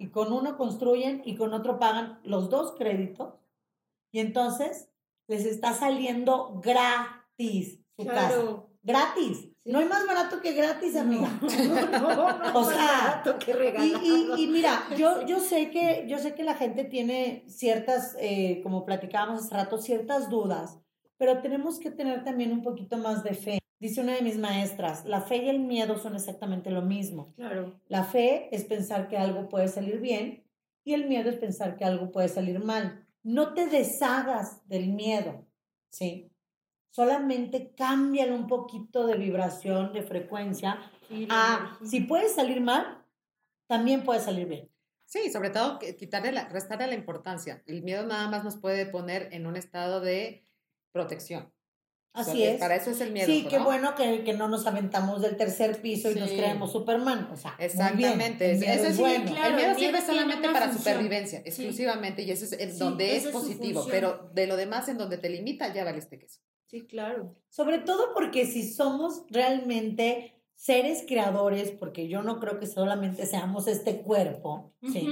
y con uno construyen y con otro pagan los dos créditos y entonces les está saliendo gratis su casa. Gratis. No hay más barato que gratis, amiga. o sea, y, y, mira, yo, yo, sé que, yo sé que la gente tiene ciertas, eh, como platicábamos hace rato, ciertas dudas, pero tenemos que tener también un poquito más de fe. Dice una de mis maestras, la fe y el miedo son exactamente lo mismo. Claro. La fe es pensar que algo puede salir bien y el miedo es pensar que algo puede salir mal. No te deshagas del miedo, ¿sí? solamente cámbiale un poquito de vibración, de frecuencia. Ah, si puede salir mal, también puede salir bien. Sí, sobre todo quitarle la, restarle la importancia. El miedo nada más nos puede poner en un estado de protección. Así es. Para eso es el miedo. Sí, qué bueno que, que, no nos aventamos del tercer piso y nos creemos Superman. O sea, Exactamente. El miedo, es bueno. el miedo sirve solamente para supervivencia, exclusivamente, y eso es donde es positivo. Pero de lo demás, en donde te limita, ya valiste queso. Sí, claro. Sobre todo porque si somos realmente seres creadores, porque yo no creo que solamente seamos este cuerpo, ¿sí?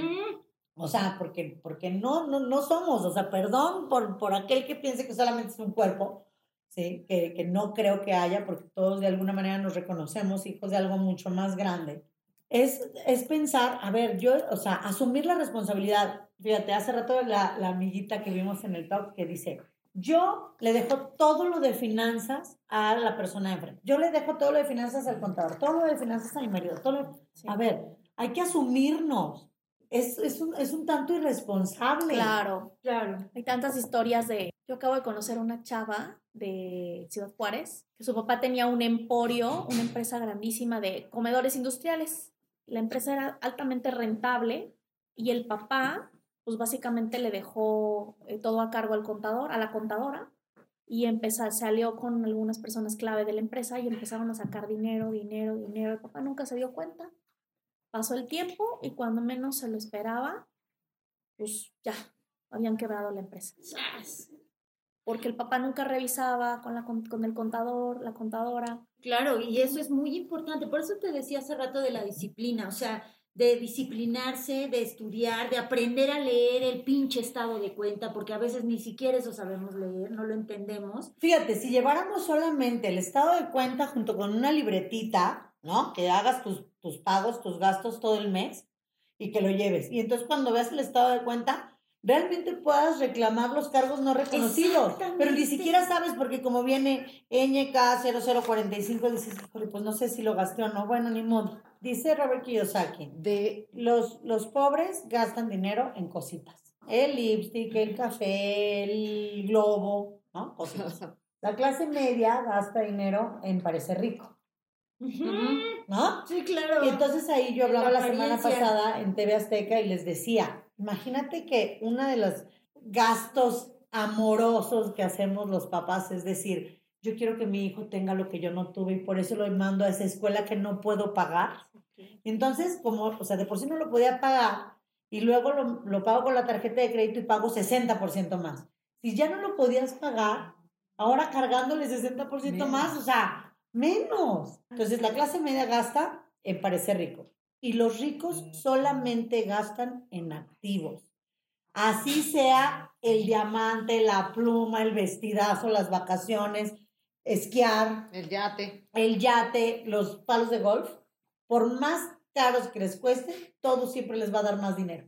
O sea, porque, porque no, no, no somos, o sea, perdón por, por aquel que piense que solamente es un cuerpo, ¿sí? Que, que no creo que haya, porque todos de alguna manera nos reconocemos hijos de algo mucho más grande. Es, es pensar, a ver, yo, o sea, asumir la responsabilidad. Fíjate, hace rato la, la amiguita que vimos en el talk que dice, yo le dejo todo lo de finanzas a la persona de enfrente. Yo le dejo todo lo de finanzas al contador, todo lo de finanzas a mi marido. Todo A ver, hay que asumirnos. Es, es, un, es un tanto irresponsable. Claro, claro. Hay tantas historias de... Yo acabo de conocer una chava de Ciudad Juárez, que su papá tenía un emporio, una empresa grandísima de comedores industriales. La empresa era altamente rentable y el papá pues básicamente le dejó eh, todo a cargo al contador, a la contadora, y empezó, salió con algunas personas clave de la empresa y empezaron a sacar dinero, dinero, dinero. El papá nunca se dio cuenta. Pasó el tiempo y cuando menos se lo esperaba, pues ya, habían quebrado la empresa. Porque el papá nunca revisaba con, la, con el contador, la contadora. Claro, y eso es muy importante. Por eso te decía hace rato de la disciplina. O sea, de disciplinarse, de estudiar, de aprender a leer el pinche estado de cuenta, porque a veces ni siquiera eso sabemos leer, no lo entendemos. Fíjate, si lleváramos solamente el estado de cuenta junto con una libretita, ¿no? Que hagas tus, tus pagos, tus gastos todo el mes y que lo lleves. Y entonces cuando veas el estado de cuenta, realmente puedas reclamar los cargos no reconocidos. Pero ni siquiera sabes porque como viene NK 0045, dices, pues no sé si lo gasté o no. Bueno, ni modo. Dice Robert Kiyosaki, de los, los pobres gastan dinero en cositas. El lipstick, el café, el globo, ¿no? Cositas. La clase media gasta dinero en parecer rico. ¿No? Sí, claro. Y entonces ahí yo hablaba la, la semana pasada en TV Azteca y les decía, Imagínate que uno de los gastos amorosos que hacemos los papás es decir, yo quiero que mi hijo tenga lo que yo no tuve y por eso lo mando a esa escuela que no puedo pagar. Entonces, como, o sea, de por sí no lo podía pagar y luego lo, lo pago con la tarjeta de crédito y pago 60% más. Si ya no lo podías pagar, ahora cargándole 60% más, o sea, menos. Entonces, la clase media gasta en parecer rico y los ricos solamente gastan en activos. Así sea el diamante, la pluma, el vestidazo, las vacaciones, esquiar. El yate. El yate, los palos de golf. Por más caros que les cueste, todo siempre les va a dar más dinero.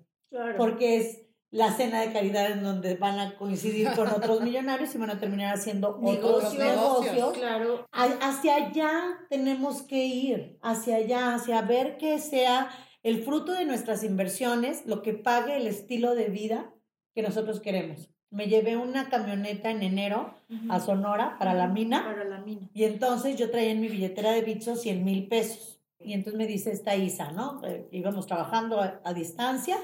Porque es la cena de caridad en donde van a coincidir con otros millonarios y van a terminar haciendo otros negocios. Claro. Hacia allá tenemos que ir, hacia allá, hacia ver que sea el fruto de nuestras inversiones, lo que pague el estilo de vida que nosotros queremos. Me llevé una camioneta en enero a Sonora para la mina. Para la mina. Y entonces yo traía en mi billetera de bicho 100 mil pesos. Y entonces me dice esta Isa, ¿no? Eh, íbamos trabajando a distancia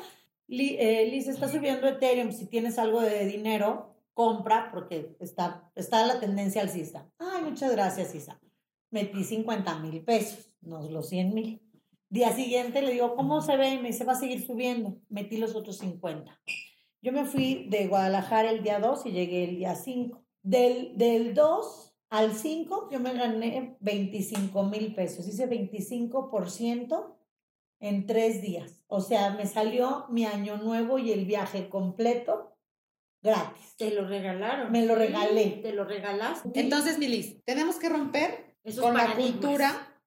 Liz está subiendo Ethereum, si tienes algo de dinero, compra porque está, está la tendencia alcista. Ay, muchas gracias, Isa. Metí 50 mil pesos, no los 100 mil. Día siguiente le digo, ¿cómo se ve? Y me dice, va a seguir subiendo. Metí los otros 50. Yo me fui de Guadalajara el día 2 y llegué el día 5. Del, del 2 al 5 yo me gané 25 mil pesos. Hice 25% en tres días. O sea, me salió mi año nuevo y el viaje completo gratis. Te lo regalaron. Me lo regalé. Te lo regalaste. Entonces, Milis, tenemos que romper con la cultura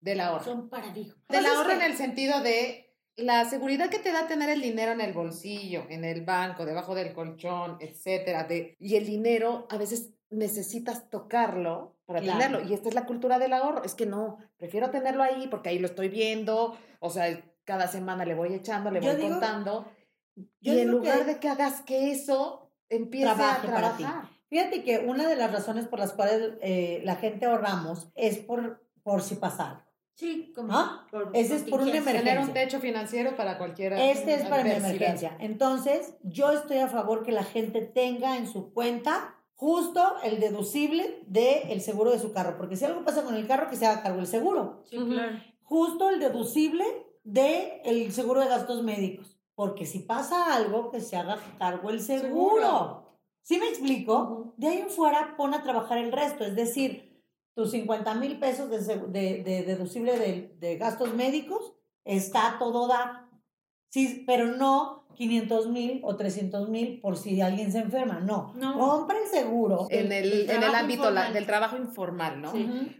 del ahorro. Son paradigmas. Del ahorro en el sentido de la seguridad que te da tener el dinero en el bolsillo, en el banco, debajo del colchón, etcétera. De, y el dinero a veces necesitas tocarlo para tenerlo. Y esta es la cultura del ahorro. Es que no, prefiero tenerlo ahí porque ahí lo estoy viendo. O sea, cada semana le voy echando, le voy contando. y en lugar de que hagas que eso empiece a trabajar. Para ti. Fíjate que una de las razones por las cuales eh, la gente ahorramos es por, por si pasa Sí, como ¿Ah? Ese es por una emergencia. Tener un techo financiero para cualquier Este es para mi emergencia. Entonces, yo estoy a favor que la gente tenga en su cuenta justo el deducible del seguro de su carro, porque si algo pasa con el carro, que se haga cargo el seguro. Sí, claro. Justo el deducible del el seguro de gastos médicos, porque si pasa algo, que se haga cargo el seguro. ¿Sí me explico? De ahí en fuera, pon a trabajar el resto, es decir, tus 50 mil pesos de, deducible de, gastos médicos, está todo da. Sí, pero no 500 mil o 300 mil por si alguien se enferma. No, no. compra el seguro. En el, en el ámbito del trabajo informal, ¿no?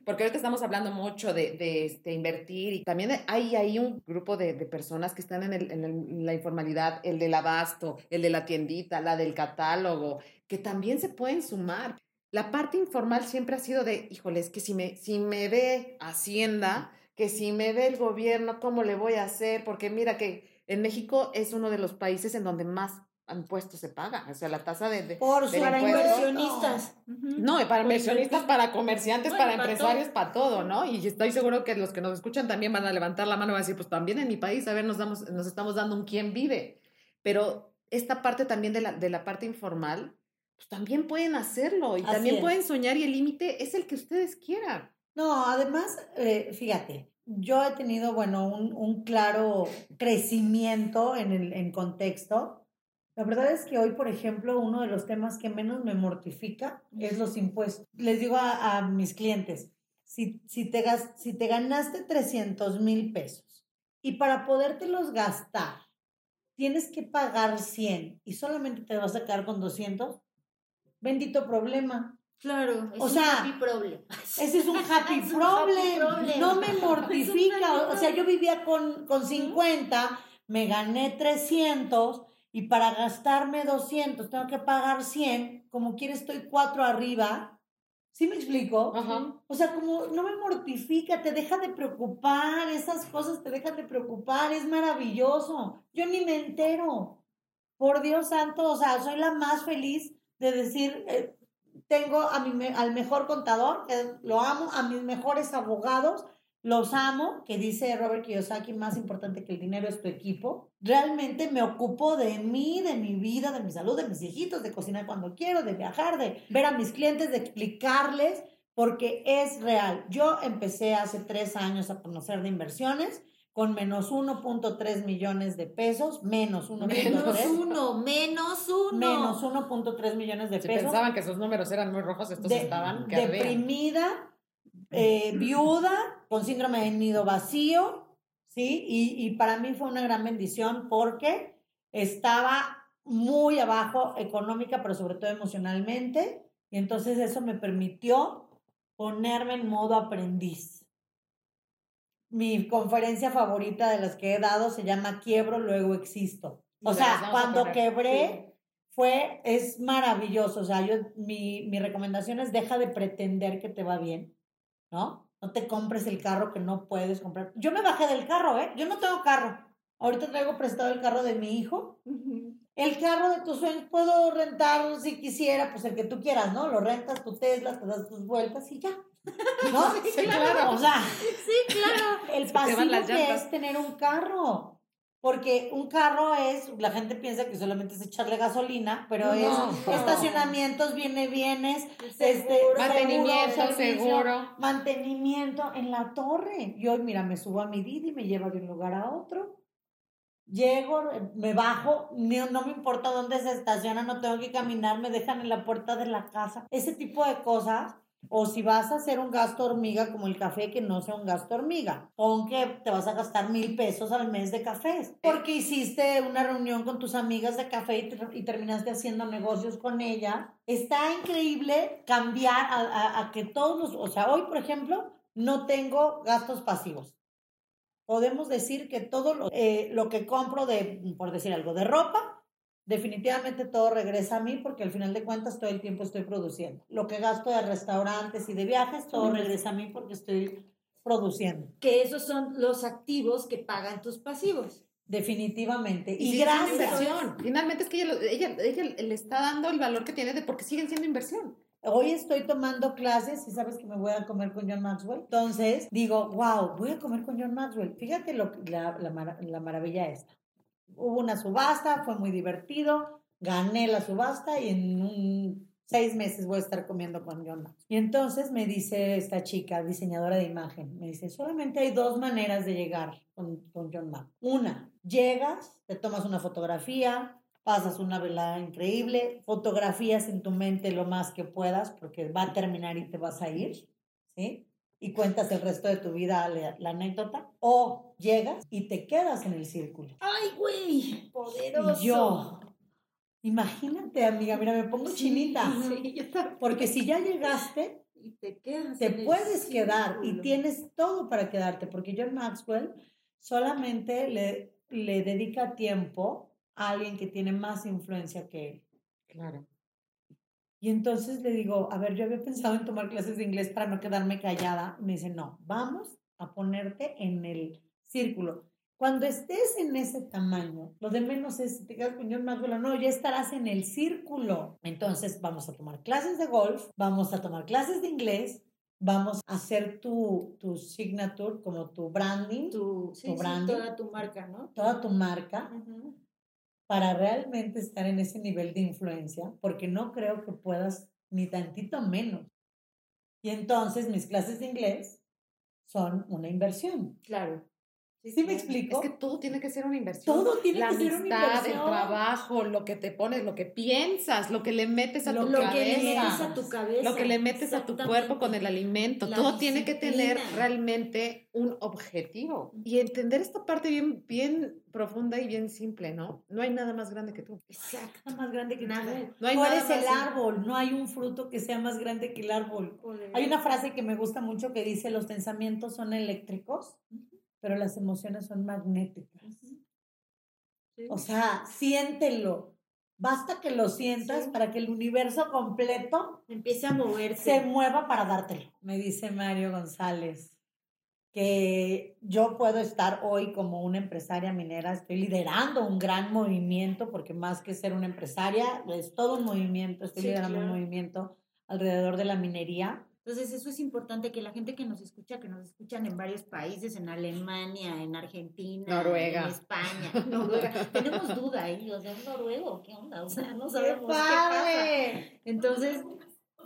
Porque ahorita estamos hablando mucho de, de este, invertir y también hay ahí un grupo de, personas que están en, el, en la informalidad, el del abasto, el de la tiendita, la del catálogo, que también se pueden sumar la parte informal siempre ha sido de, híjoles, que si me, si me ve Hacienda, que si me ve el gobierno, ¿cómo le voy a hacer? Porque mira que en México es uno de los países en donde más impuestos se paga, o sea, la tasa de, de Por para inversionistas. No, para inversionistas, para comerciantes, para empresarios, para todo, ¿no? Y estoy seguro que los que nos escuchan también van a levantar la mano y van a decir, pues también en mi país, a ver, nos, damos, nos estamos dando un quién vive. Pero esta parte también de la, de la parte informal, pues también pueden hacerlo y también pueden soñar y el límite es el que ustedes quieran. No, además, eh, fíjate, yo he tenido, bueno, un, un claro crecimiento en el en contexto. La verdad es que hoy, por ejemplo, uno de los temas que menos me mortifica es los impuestos. Les digo a, a mis clientes, si, si, te, si te ganaste 300 mil pesos y para podértelos gastar tienes que pagar 100 y solamente te vas a quedar con 200, bendito problema. Claro, es o un sea, happy problem. Ese es un happy, problem. No me mortifica. O sea, yo vivía con, con 50, me gané 300 y para gastarme 200 tengo que pagar 100. Como quiere, estoy cuatro arriba. ¿Sí me explico? O sea, como no me mortifica, te deja de preocupar, esas cosas te dejan de preocupar, es maravilloso. Yo ni me entero. Por Dios santo, o sea, soy la más feliz de decir, eh, tengo a mi, al mejor contador, lo amo, a mis mejores abogados, los amo, que dice Robert Kiyosaki, más importante que el dinero es tu equipo. Realmente me ocupo de mí, de mi vida, de mi salud, de mis hijitos, de cocinar cuando quiero, de viajar, de ver a mis clientes, de explicarles, porque es real. Yo empecé hace tres años a conocer de inversiones con menos 1.3 millones de pesos, menos 1.3. Menos uno, menos uno. Menos 1.3 millones de pesos. pensaban que esos números eran muy rojos, estos estaban Deprimida, eh, viuda, con síndrome de nido vacío, ¿sí? Y, y para mí fue una gran bendición porque estaba muy abajo económica, pero sobre todo emocionalmente. Y entonces eso me permitió ponerme en modo aprendiz mi conferencia favorita de las que he dado se llama Quiebro, luego existo. O sea, cuando quebré fue, es maravilloso. O sea, yo, mi, mi recomendación es deja de pretender que te va bien, ¿no? No te compres el carro que no puedes comprar. Yo me bajé del carro, ¿eh? Yo no tengo carro. Ahorita traigo prestado el carro de mi hijo. El carro de tus sueños puedo rentar si quisiera, pues el que tú quieras, ¿no? Lo rentas tu Tesla, te das tus vueltas y ya. ¿No? Sí, claro. O sea, sí, claro. El pasivo que es tener un carro. Porque un carro es, la gente piensa que solamente es echarle gasolina, pero es estacionamientos, viene bienes, este, mantenimiento, seguro, Mantenimiento en la torre. Yo, mira, me subo a mi Didi, me lleva de un lugar a otro. Llego, me bajo, no, no me importa dónde se estaciona, no tengo que caminar, me dejan en la puerta de la casa. Ese tipo de cosas o si vas a hacer un gasto hormiga como el café, que no sea un gasto hormiga. Aunque te vas a gastar mil pesos al mes de cafés. Porque hiciste una reunión con tus amigas de café y, terminaste haciendo negocios con ella. Está increíble cambiar a, que todos los... O sea, hoy, por ejemplo, no tengo gastos pasivos. Podemos decir que todo lo, eh, lo que compro de, por decir algo, de ropa, definitivamente todo regresa a mí porque al final de cuentas todo el tiempo estoy produciendo. Lo que gasto de restaurantes y de viajes, todo regresa a mí porque estoy produciendo. Que esos son los activos que pagan tus pasivos. Definitivamente. Y, gracias. Inversión. Finalmente es que ella, ella, ella, le está dando el valor que tiene de porque siguen siendo inversión. Hoy estoy tomando clases y sabes que me voy a comer con John Maxwell. Entonces digo, wow, voy a comer con John Maxwell. Fíjate lo, la, la, la maravilla esta hubo una subasta, fue muy divertido, gané la subasta y en seis meses voy a estar comiendo con John Max. Y entonces me dice esta chica, diseñadora de imagen, me dice, solamente hay dos maneras de llegar con, con John Max. Una, llegas, te tomas una fotografía, pasas una velada increíble, fotografías en tu mente lo más que puedas porque va a terminar y te vas a ir, ¿sí? Y cuentas el resto de tu vida la, anécdota, o llegas y te quedas en el círculo. ¡Ay, güey! Poderoso. Y yo, imagínate, amiga, mira, me pongo chinita. Sí, porque si ya llegaste, y te, quedas te puedes quedar y tienes todo para quedarte, porque John Maxwell solamente le, le dedica tiempo a alguien que tiene más influencia que él. Claro. Y entonces le digo, a ver, yo había pensado en tomar clases de inglés para no quedarme callada. Me dice, no, vamos a ponerte en el círculo. Cuando estés en ese tamaño, lo de menos es si te quedas con John Maxwell no, ya estarás en el círculo. Entonces vamos a tomar clases de golf, vamos a tomar clases de inglés, vamos a hacer tu, tu signature, como tu branding. Tu, sí, branding. toda tu marca, ¿no? Toda tu marca para realmente estar en ese nivel de influencia, porque no creo que puedas ni tantito menos. Y entonces mis clases de inglés son una inversión. Claro. ¿Sí, me explico? Es que todo tiene que ser una inversión. Todo tiene que ser una inversión. el trabajo, lo que te pones, lo que piensas, lo que le metes a, tu, lo cabeza, que le metes a tu cabeza. Lo que le metes a tu cuerpo con el alimento. todo tiene que tener realmente un objetivo. Y entender esta parte bien, bien profunda y bien simple, ¿no? No hay nada más grande que tú. Exacto. Nada más grande que nada. No hay nada eres el árbol, no hay un fruto que sea más grande que el árbol. Hay una frase que me gusta mucho que dice, los pensamientos son eléctricos pero las emociones son magnéticas. O sea, siéntelo. Basta que lo sientas para que el universo completo empiece a moverse. Se mueva para dártelo. Me dice Mario González que yo puedo estar hoy como una empresaria minera, estoy liderando un gran movimiento, porque más que ser una empresaria, es todo un movimiento, estoy liderando un movimiento alrededor de la minería entonces, eso es importante que la gente que nos escucha, que nos escuchan en varios países, en Alemania, en Argentina, Noruega. en España, Noruega, tenemos duda ahí, o sea, ¿es noruego? ¿Qué onda? O sea, no sabemos qué, pasa. Entonces,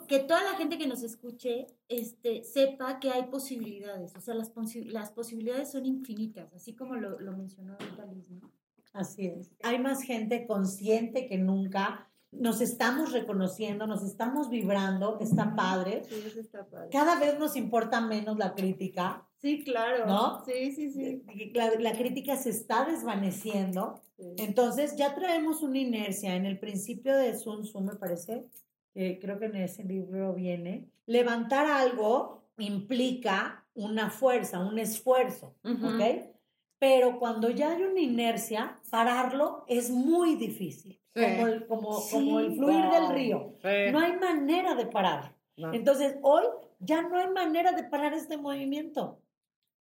que toda la gente que nos escuche este, sepa que hay posibilidades, o sea, las, las posibilidades son infinitas, así como lo, lo mencionó Liz, ¿no? Así es. Hay más gente consciente que nunca nos estamos reconociendo, nos estamos vibrando, está padre. Sí, está padre. Cada vez nos importa menos la crítica. Sí, claro. ¿No? Sí, sí, sí. La, crítica se está desvaneciendo. Entonces ya traemos una inercia. En el principio de Sun Tzu, me parece, creo que en ese libro viene, levantar algo implica una fuerza, un esfuerzo, ¿ok? Pero cuando ya hay una inercia, pararlo es muy difícil como, el, como, como el fluir del río. No hay manera de parar. Entonces, hoy ya no hay manera de parar este movimiento.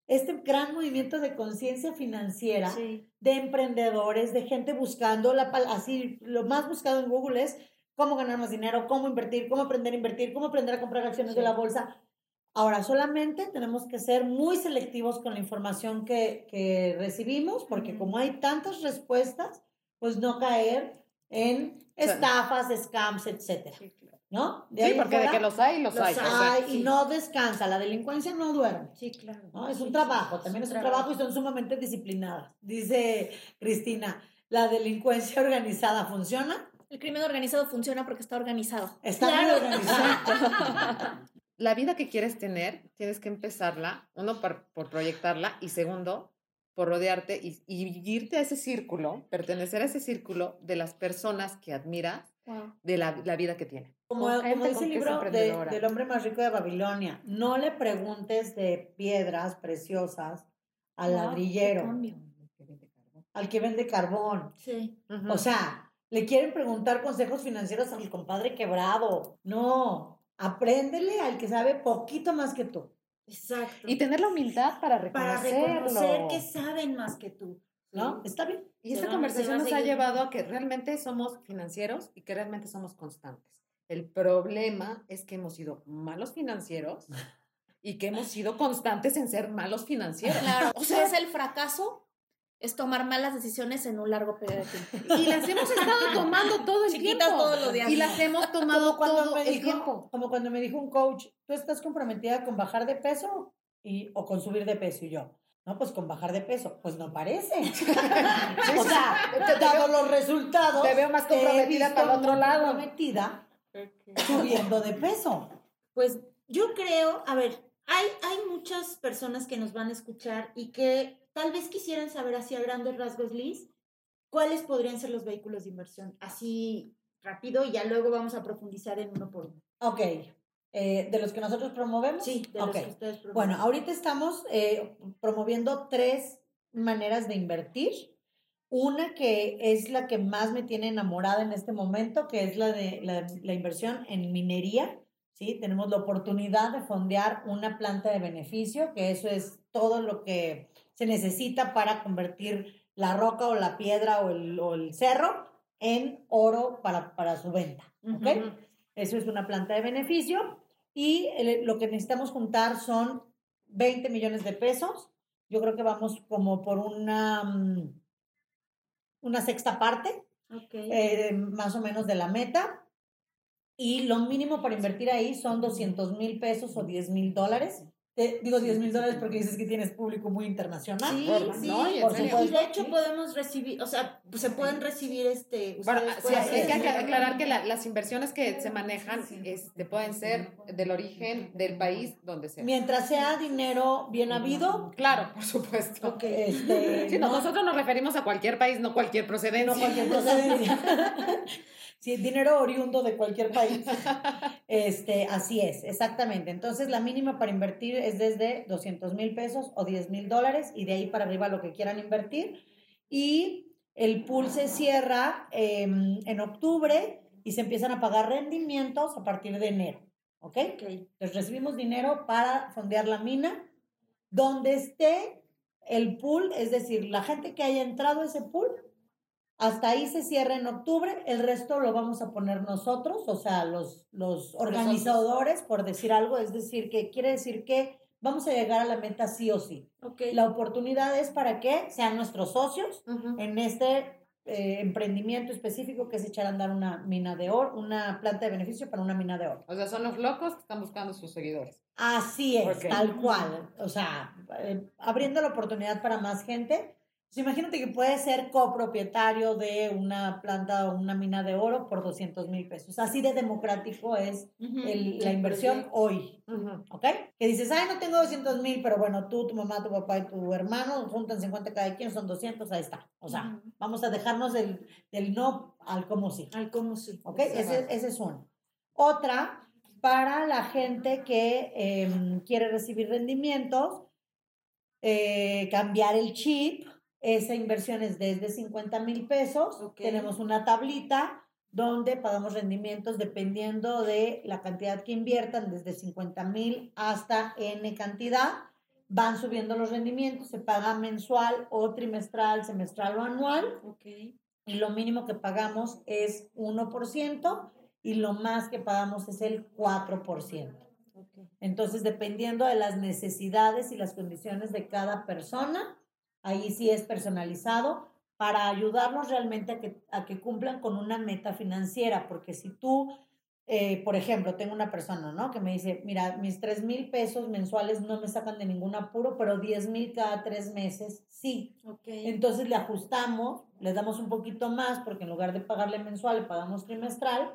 Este gran movimiento de conciencia financiera, de emprendedores, de gente buscando, la, así, lo más buscado en Google es cómo ganar más dinero, cómo invertir, cómo aprender a invertir, cómo aprender a comprar acciones de la bolsa. Ahora, solamente tenemos que ser muy selectivos con la información que, que recibimos, porque como hay tantas respuestas, pues no caer en estafas, scams, etcétera. ¿No? sí, porque de que los hay, los, hay. hay y no descansa. La delincuencia no duerme. Sí, claro. ¿no? Es un trabajo, también es un trabajo. y son sumamente disciplinadas. Dice Cristina, ¿la delincuencia organizada funciona? El crimen organizado funciona porque está organizado. Está muy organizado. la vida que quieres tener, tienes que empezarla, uno por, por proyectarla y segundo, por rodearte y, y, irte a ese círculo, pertenecer a ese círculo de las personas que admiras, de la, la, vida que tienen. Como, como dice el libro de, del hombre más rico de Babilonia, no le preguntes de piedras preciosas al ladrillero, al que vende carbón. Sí. O sea, le quieren preguntar consejos financieros al compadre quebrado. No, apréndele al que sabe poquito más que tú. Exacto. Y tener la humildad para reconocerlo. Para reconocer que saben más que tú. ¿No? Está bien. Y esta conversación nos ha llevado a que realmente somos financieros y que realmente somos constantes. El problema es que hemos sido malos financieros y que hemos sido constantes en ser malos financieros. Claro. O sea, es el fracaso es tomar malas decisiones en un largo periodo de tiempo. Y las hemos estado tomando todo el Chiquitas tiempo. todos los días. Y las hemos tomado todo el dijo, tiempo. Como cuando me dijo un coach, ¿tú estás comprometida con bajar de peso y, o con subir de peso? Y yo, no, pues con bajar de peso. Pues no parece. o sea, dado los resultados. Te veo más comprometida para el otro lado. Comprometida subiendo de peso. Pues yo creo, a ver, hay, hay muchas personas que nos van a escuchar y que tal vez quisieran saber así a grandes rasgos, Liz, cuáles podrían ser los vehículos de inversión. Así rápido y ya luego vamos a profundizar en uno por uno. Ok. Eh, ¿De los que nosotros promovemos? Sí, de los que ustedes promueven. Bueno, ahorita estamos eh, promoviendo tres maneras de invertir. Una que es la que más me tiene enamorada en este momento, que es la de la, la inversión en minería. ¿Sí? Tenemos la oportunidad de fondear una planta de beneficio, que eso es todo lo que se necesita para convertir la roca o la piedra o el, o el cerro en oro para, para su venta. ¿ok? Eso es una planta de beneficio. Y lo que necesitamos juntar son 20 millones de pesos. Yo creo que vamos como por una, mm, una sexta parte, eh, más o menos de la meta. Y lo mínimo para invertir ahí son 200 mil pesos o 10 mil dólares digo 10 mil dólares porque dices que tienes público muy internacional. Sí, sí, Y de hecho podemos recibir, o sea, pues, se pueden recibir este. Bueno, sí, hay que aclarar que las inversiones que se manejan este, pueden ser del origen del país donde sea. Mientras sea dinero bien habido. Claro, por supuesto. Este, nosotros nos referimos a cualquier país, no cualquier procedencia. No cualquier procedencia. Sí, dinero oriundo de cualquier país. Este, así es, exactamente. Entonces, la mínima para invertir es desde 200 mil pesos o 10 mil dólares y de ahí para arriba lo que quieran invertir. Y el pool se cierra em, en octubre y se empiezan a pagar rendimientos a partir de enero. ¿Ok? Entonces, recibimos dinero para fondear la mina donde esté el pool, es decir, la gente que haya entrado a ese pool hasta ahí se cierra en octubre, el resto lo vamos a poner nosotros, o sea, los, los organizadores, por decir algo, es decir, que quiere decir que vamos a llegar a la meta sí o sí. Okay. La oportunidad es para que sean nuestros socios en este eh, emprendimiento específico que es echar a andar una mina de oro, una planta de beneficio para una mina de oro. O sea, son los locos que están buscando sus seguidores. Así es, tal cual. O sea, eh, abriendo la oportunidad para más gente pues imagínate que puedes ser copropietario de una planta o una mina de oro por 200 mil pesos. Así de democrático es la inversión hoy. ¿Ok? Que dices, ay, no tengo 200 mil, pero bueno, tú, tu mamá, tu papá y tu hermano juntan 50 cada quien, son 200, ahí está. O sea, vamos a dejarnos del, del, no al como sí. Al como sí. ¿Ok? Ese, ese, es uno. Otra, para la gente que em, quiere recibir rendimientos, eh, cambiar el chip esa inversión es desde 50 mil pesos. Tenemos una tablita donde pagamos rendimientos dependiendo de la cantidad que inviertan, desde 50 mil hasta N cantidad. Van subiendo los rendimientos, se paga mensual o trimestral, semestral o anual. Y lo mínimo que pagamos es 1% y lo más que pagamos es el 4%. Entonces, dependiendo de las necesidades y las condiciones de cada persona, ahí sí es personalizado para ayudarnos realmente a que, a que cumplan con una meta financiera, porque si tú eh, por ejemplo, tengo una persona, ¿no? Que me dice, mira, mis tres mil pesos mensuales no me sacan de ningún apuro, pero diez mil cada tres meses, sí. Okay. Entonces le ajustamos, le damos un poquito más, porque en lugar de pagarle mensual, le pagamos trimestral.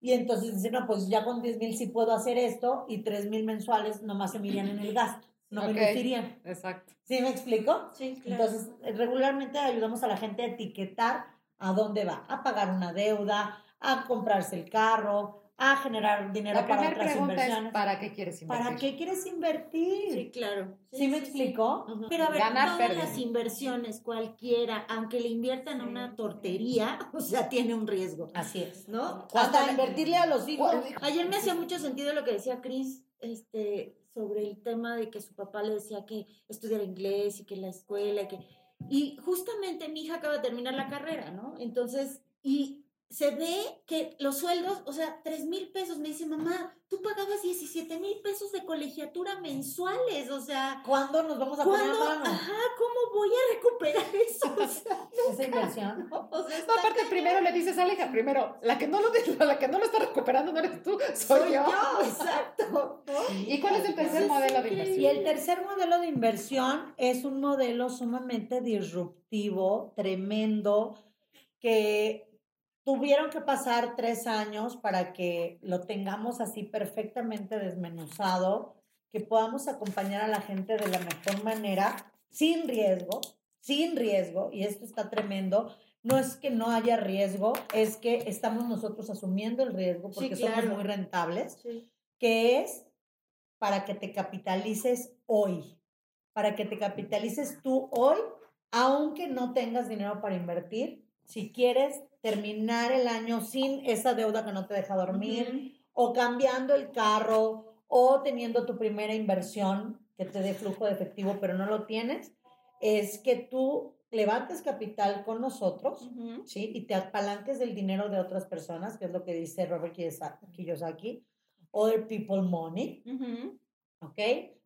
Y entonces dice, no, pues ya con diez mil sí puedo hacer esto y tres mil mensuales nomás se me irían en el gasto, no me irían. Exacto. ¿Sí me explico? Sí, claro. Entonces, regularmente ayudamos a la gente a etiquetar a dónde va, a pagar una deuda, a comprarse el carro, a generar dinero para otras inversiones. ¿Para qué quieres invertir? ¿Para qué quieres invertir? Sí, claro. ¿Sí, me explico? Pero a ver, todas las inversiones, cualquiera, aunque le inviertan a una tortería, o sea, tiene un riesgo. Así es. ¿No? Hasta invertirle a los hijos. Ayer me hacía mucho sentido lo que decía Cris, este, sobre el tema de que su papá le decía que estudiara inglés y que la escuela y que... Y justamente mi hija acaba de terminar la carrera, ¿no? Entonces, y se ve que los sueldos, o sea, 3 mil pesos, me dice mamá, tú pagabas 17 mil pesos de colegiatura mensuales, o sea... ¿Cuándo nos vamos a poner mano? Ajá, ¿cómo voy a recuperar eso? Esa inversión. O sea, no, primero le dices, Aleja, primero, la que no lo, la que no lo está recuperando no eres tú, soy, yo. exacto. ¿Y cuál es el tercer modelo de inversión? Y el tercer modelo de inversión es un modelo sumamente disruptivo, tremendo, que tuvieron que pasar tres años para que lo tengamos así perfectamente desmenuzado, que podamos acompañar a la gente de la mejor manera, sin riesgo, sin riesgo, y esto está tremendo. No es que no haya riesgo, es que estamos nosotros asumiendo el riesgo porque somos muy rentables, que es para que te capitalices hoy, para que te capitalices tú hoy, aunque no tengas dinero para invertir, si quieres terminar el año sin esa deuda que no te deja dormir, o cambiando el carro, o teniendo tu primera inversión que te dé flujo de efectivo, pero no lo tienes, es que tú levantes capital con nosotros, ¿sí? Y te apalanques del dinero de otras personas, que es lo que dice Robert Kiyosaki, Other People Money, ¿ok?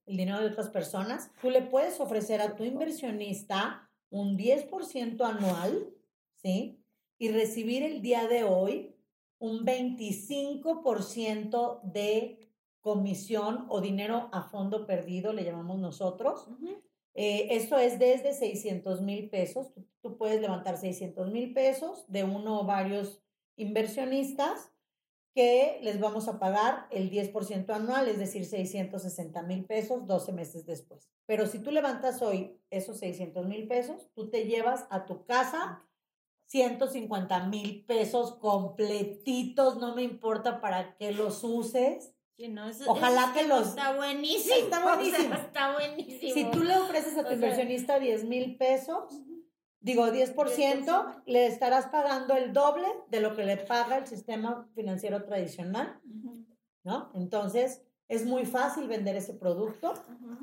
El dinero de otras personas. Tú le puedes ofrecer a tu inversionista un 10% anual, ¿sí? Y recibir el día de hoy un 25% de comisión o dinero a fondo perdido, le llamamos nosotros. Eh, eso es desde 600 mil pesos. Tú, puedes levantar 600 mil pesos de uno o varios inversionistas que les vamos a pagar el 10% anual, es decir, 660 mil pesos 12 meses después. Pero si tú levantas hoy esos 600 mil pesos, tú te llevas a tu casa 150 mil pesos completitos, no me importa para qué los uses. Ojalá que los... Está buenísimo. Está buenísimo. está buenísimo. Si tú le ofreces a tu inversionista 10 mil pesos, digo 10%, le estarás pagando el doble de lo que le paga el sistema financiero tradicional, ¿no? Entonces, es muy fácil vender ese producto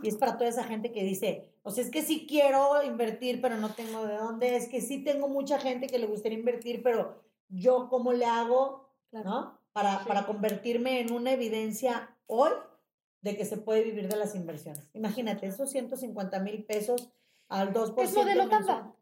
y es para toda esa gente que dice, o sea, es que sí quiero invertir, pero no tengo de dónde, es que sí tengo mucha gente que le gustaría invertir, pero yo cómo le hago, ¿no? Para, para convertirme en una evidencia hoy de que se puede vivir de las inversiones. Imagínate, esos 150 mil pesos al 2%. Es modelo tanda.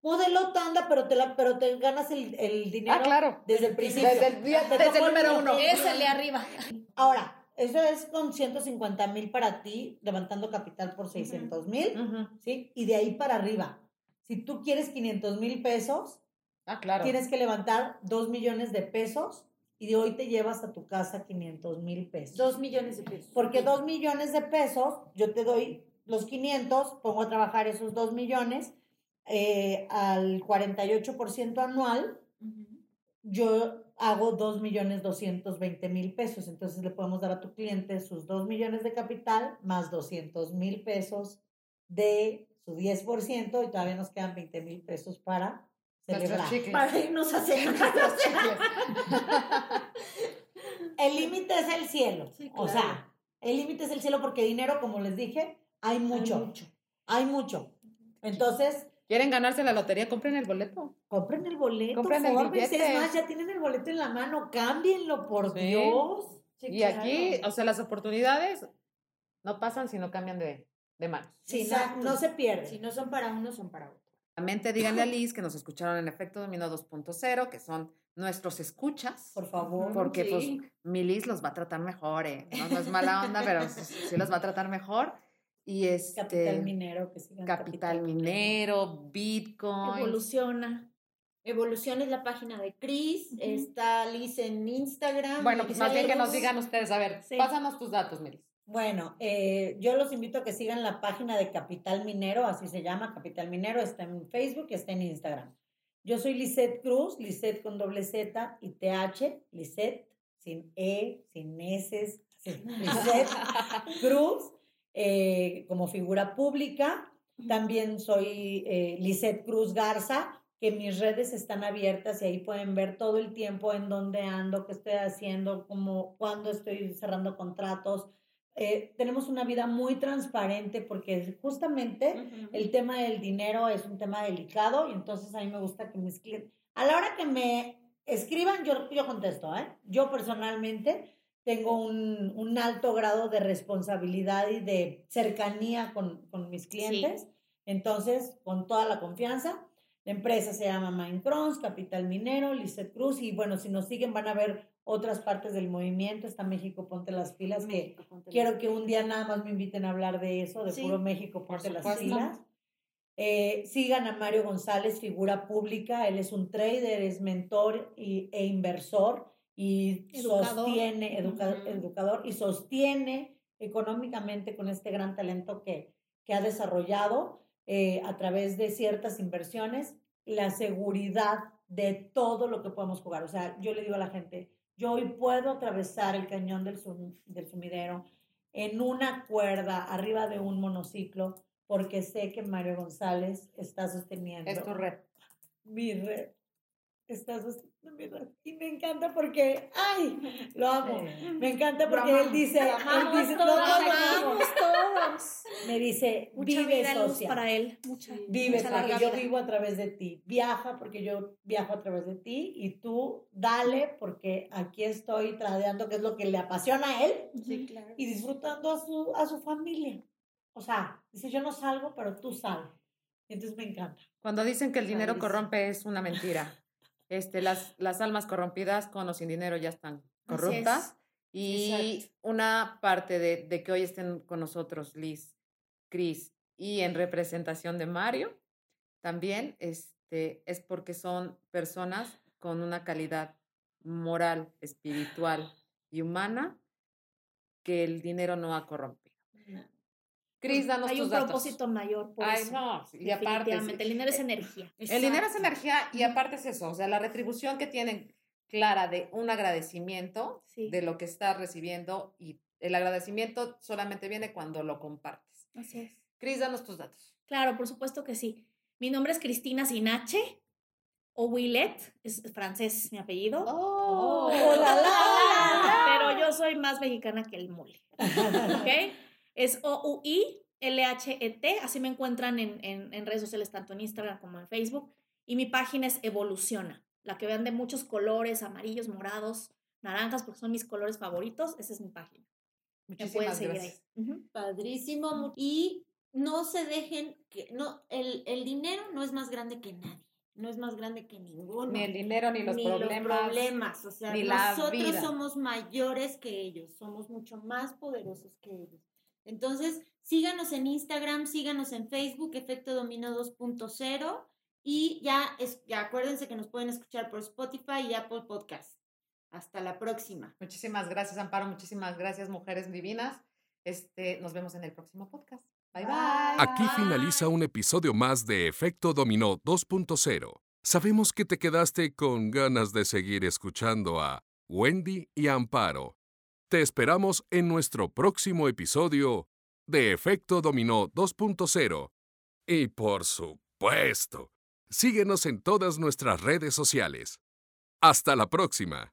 Modelo tanda, pero te, la, pero te ganas el, el dinero ah, claro. desde el principio. Desde el, desde el número uno. Es el de arriba. Ahora, eso es con 150 mil para ti, levantando capital por 600 mil, ¿sí? Y de ahí para arriba. Si tú quieres 500 mil pesos, ah, claro. tienes que levantar 2 millones de pesos y de hoy te llevas a tu casa 500 mil pesos. 2 millones de pesos. Porque 2 millones de pesos, yo te doy los 500, pongo a trabajar esos 2 millones eh, al 48% anual, yo hago 2.220.000 pesos. Entonces le podemos dar a tu cliente sus 2 millones de capital más 200 mil pesos de su 10% y todavía nos quedan 20 mil pesos para celebrar. Para irnos a cenar. el límite es el cielo. O sea, el límite es el cielo porque dinero, como les dije, hay mucho. Hay mucho. Hay mucho. Entonces, ¿Quieren ganarse la lotería? Compren el boleto. Compren el boleto. Compren el billete. Es más, ya tienen el boleto en la mano. Cámbienlo, por Dios. y aquí, o sea, las oportunidades no pasan si no cambian de, de manos. Sí, no, se pierde. Si no son para uno, son para otro. Mente díganle a Liz que nos escucharon en Efecto Dominó 2.0, que son nuestros escuchas. Por favor. Porque pues mi Liz los va a tratar mejor, ¿eh? No, es mala onda, pero sí los va a tratar mejor. Y este, Capital Minero, que sigan Capital, Minero, Bitcoin. Evoluciona. Evolución es la página de Chris, está Liz en Instagram. Bueno, pues más bien que nos digan ustedes, a ver, pásanos tus datos, Melis. Bueno, eh, yo los invito a que sigan la página de Capital Minero, así se llama, Capital Minero, está en Facebook y está en Instagram. Yo soy Lisette Cruz, Lisette con doble Z y TH, Lisette, sin E, sin S, Lisette Cruz, eh, como figura pública. También soy eh, Lisette Cruz Garza, que mis redes están abiertas y ahí pueden ver todo el tiempo en dónde ando, qué estoy haciendo, como cuándo estoy cerrando contratos. Eh, tenemos una vida muy transparente porque justamente el tema del dinero es un tema delicado y entonces a mí me gusta que mis clientes, a la hora que me escriban, yo, yo contesto, ¿eh? Yo personalmente tengo un, un alto grado de responsabilidad y de cercanía con, con mis clientes, entonces con toda la confianza la empresa se llama Mindcrons, Capital Minero, Lizeth Cruz, y bueno, si nos siguen van a ver otras partes del movimiento. Está México, ponte las filas, que quiero que un día nada más me inviten a hablar de eso, de puro México, ponte las filas. Eh, sigan a Mario González, figura pública. Él es un trader, es mentor y, e inversor y sostiene, educador y sostiene económicamente con este gran talento que, que ha desarrollado eh, a través de ciertas inversiones la seguridad de todo lo que podemos jugar. O sea, yo le digo a la gente, yo hoy puedo atravesar el cañón del, del sumidero en una cuerda arriba de un monociclo porque sé que Mario González está sosteniendo. Es tu red. Mi red estás y me encanta porque, ay, lo amo. Me encanta porque él dice, él dice, todos, todos. Me dice, vive socia. para él, mucha. Vive porque yo vivo a través de ti. Viaja porque yo viajo a través de ti y tú dale porque aquí estoy tradeando, que es lo que le apasiona a él. Sí, claro. Y disfrutando a su, a su familia. O sea, dice, yo no salgo, pero tú sales. Entonces me encanta. Cuando dicen que el dinero corrompe es una mentira. Este, las, las almas corrompidas con o sin dinero ya están corruptas. Y una parte de, de, que hoy estén con nosotros Liz, Cris y en representación de Mario, también este, es porque son personas con una calidad moral, espiritual y humana que el dinero no ha corrompido. Cris, danos Hay un propósito mayor. Por Ay, no, y aparte. el dinero es energía. El dinero es energía y aparte es eso, o sea, la retribución que tienen clara de un agradecimiento de lo que estás recibiendo y el agradecimiento solamente viene cuando lo compartes. Así es. Cris, danos tus datos. Claro, por supuesto que sí. Mi nombre es Cristina Sinache o Willet, es francés mi apellido. Oh, oh Pero yo soy más mexicana que el mole. ¿Ok? Es O-U-I-L-H-E-T. Así me encuentran en, en, redes sociales, tanto en Instagram como en Facebook. Y mi página es Evoluciona. La que vean de muchos colores, amarillos, morados, naranjas, porque son mis colores favoritos. Esa es mi página. Muchísimas gracias. Padrísimo. Y no se dejen que no el, el dinero no es más grande que nadie no es más grande que ninguno. Ni el dinero, ni los problemas. Los problemas. O sea, nosotros somos mayores que ellos, somos mucho más poderosos que ellos. Entonces, síganos en Instagram, síganos en Facebook, Efecto Dominó 2.0 y ya, es, ya acuérdense que nos pueden escuchar por Spotify y Apple Podcast. Hasta la próxima. Muchísimas gracias, Amparo. Muchísimas gracias, mujeres divinas. Este, nos vemos en el próximo podcast. Bye bye. Aquí finaliza un episodio más de Efecto Dominó 2.0. Sabemos que te quedaste con ganas de seguir escuchando a Wendy y Amparo te esperamos en nuestro próximo episodio de Efecto Dominó 2.0. Y por supuesto, síguenos en todas nuestras redes sociales. Hasta la próxima.